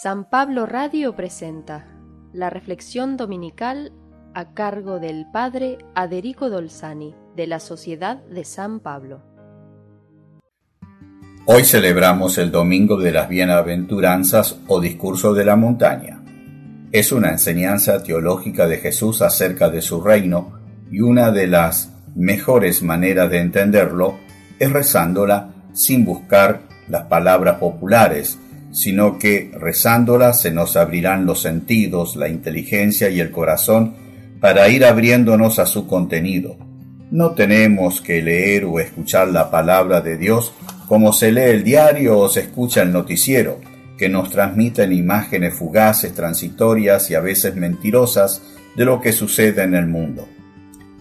San Pablo Radio presenta la reflexión dominical a cargo del Padre Aderico Dolzani de la Sociedad de San Pablo. Hoy celebramos el Domingo de las Bienaventuranzas o Discurso de la Montaña. Es una enseñanza teológica de Jesús acerca de su reino y una de las mejores maneras de entenderlo es rezándola sin buscar las palabras populares, sino que rezándola se nos abrirán los sentidos, la inteligencia y el corazón para ir abriéndonos a su contenido. No tenemos que leer o escuchar la palabra de Dios como se lee el diario o se escucha el noticiero, que nos transmiten imágenes fugaces, transitorias y a veces mentirosas de lo que sucede en el mundo.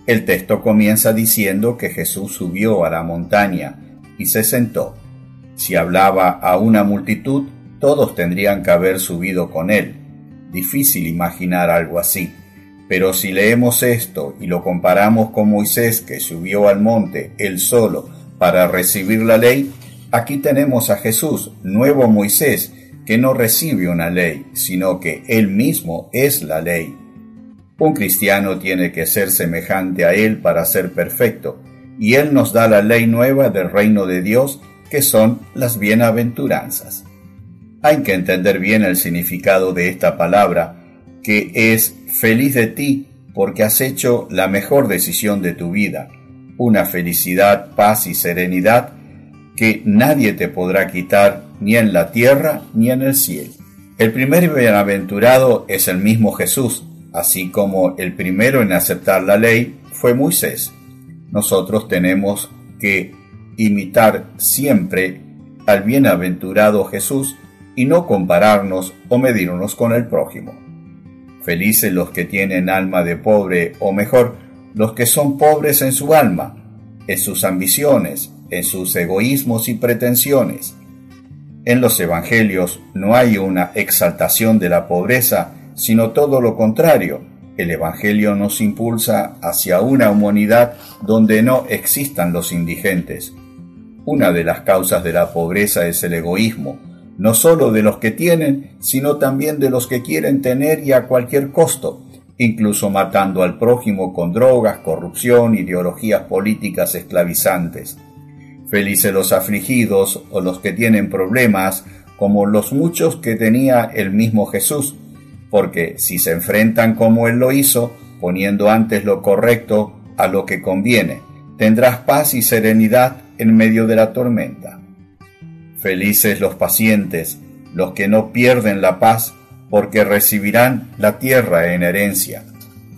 El texto comienza diciendo que Jesús subió a la montaña y se sentó. Si hablaba a una multitud, todos tendrían que haber subido con él. Difícil imaginar algo así. Pero si leemos esto y lo comparamos con Moisés que subió al monte él solo para recibir la ley, aquí tenemos a Jesús, nuevo Moisés, que no recibe una ley, sino que él mismo es la ley. Un cristiano tiene que ser semejante a él para ser perfecto, y él nos da la ley nueva del reino de Dios, que son las bienaventuranzas. Hay que entender bien el significado de esta palabra, que es feliz de ti porque has hecho la mejor decisión de tu vida, una felicidad, paz y serenidad que nadie te podrá quitar ni en la tierra ni en el cielo. El primer bienaventurado es el mismo Jesús, así como el primero en aceptar la ley fue Moisés. Nosotros tenemos que imitar siempre al bienaventurado Jesús y no compararnos o medirnos con el prójimo. Felices los que tienen alma de pobre, o mejor, los que son pobres en su alma, en sus ambiciones, en sus egoísmos y pretensiones. En los Evangelios no hay una exaltación de la pobreza, sino todo lo contrario. El Evangelio nos impulsa hacia una humanidad donde no existan los indigentes. Una de las causas de la pobreza es el egoísmo, no solo de los que tienen, sino también de los que quieren tener y a cualquier costo, incluso matando al prójimo con drogas, corrupción, ideologías políticas esclavizantes. Felices los afligidos o los que tienen problemas, como los muchos que tenía el mismo Jesús, porque si se enfrentan como Él lo hizo, poniendo antes lo correcto a lo que conviene, tendrás paz y serenidad en medio de la tormenta. Felices los pacientes, los que no pierden la paz, porque recibirán la tierra en herencia.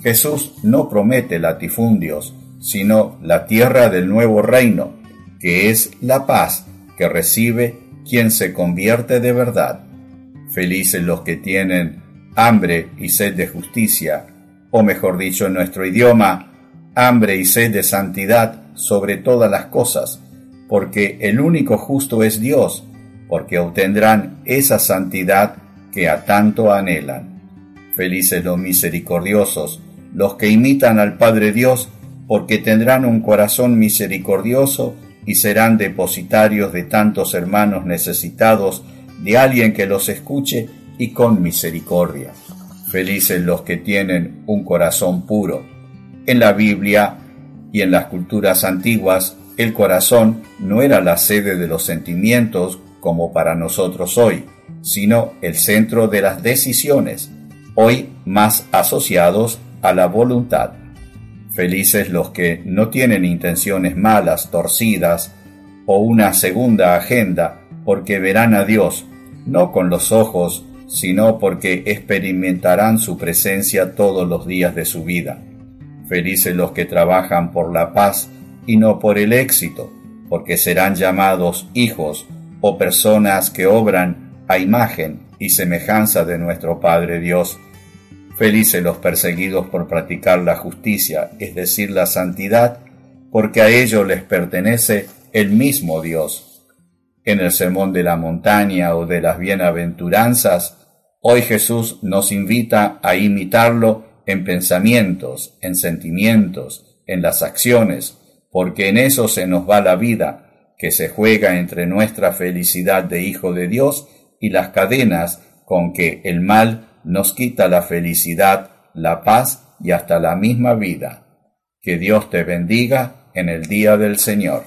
Jesús no promete latifundios, sino la tierra del nuevo reino, que es la paz que recibe quien se convierte de verdad. Felices los que tienen hambre y sed de justicia, o mejor dicho en nuestro idioma, hambre y sed de santidad sobre todas las cosas, porque el único justo es Dios, porque obtendrán esa santidad que a tanto anhelan. Felices los misericordiosos, los que imitan al Padre Dios, porque tendrán un corazón misericordioso y serán depositarios de tantos hermanos necesitados, de alguien que los escuche y con misericordia. Felices los que tienen un corazón puro. En la Biblia y en las culturas antiguas el corazón no era la sede de los sentimientos como para nosotros hoy, sino el centro de las decisiones, hoy más asociados a la voluntad. Felices los que no tienen intenciones malas, torcidas, o una segunda agenda, porque verán a Dios, no con los ojos, sino porque experimentarán su presencia todos los días de su vida. Felices los que trabajan por la paz y no por el éxito, porque serán llamados hijos o personas que obran a imagen y semejanza de nuestro Padre Dios. Felices los perseguidos por practicar la justicia, es decir, la santidad, porque a ellos les pertenece el mismo Dios. En el sermón de la montaña o de las bienaventuranzas, hoy Jesús nos invita a imitarlo en pensamientos, en sentimientos, en las acciones, porque en eso se nos va la vida, que se juega entre nuestra felicidad de Hijo de Dios y las cadenas con que el mal nos quita la felicidad, la paz y hasta la misma vida. Que Dios te bendiga en el día del Señor.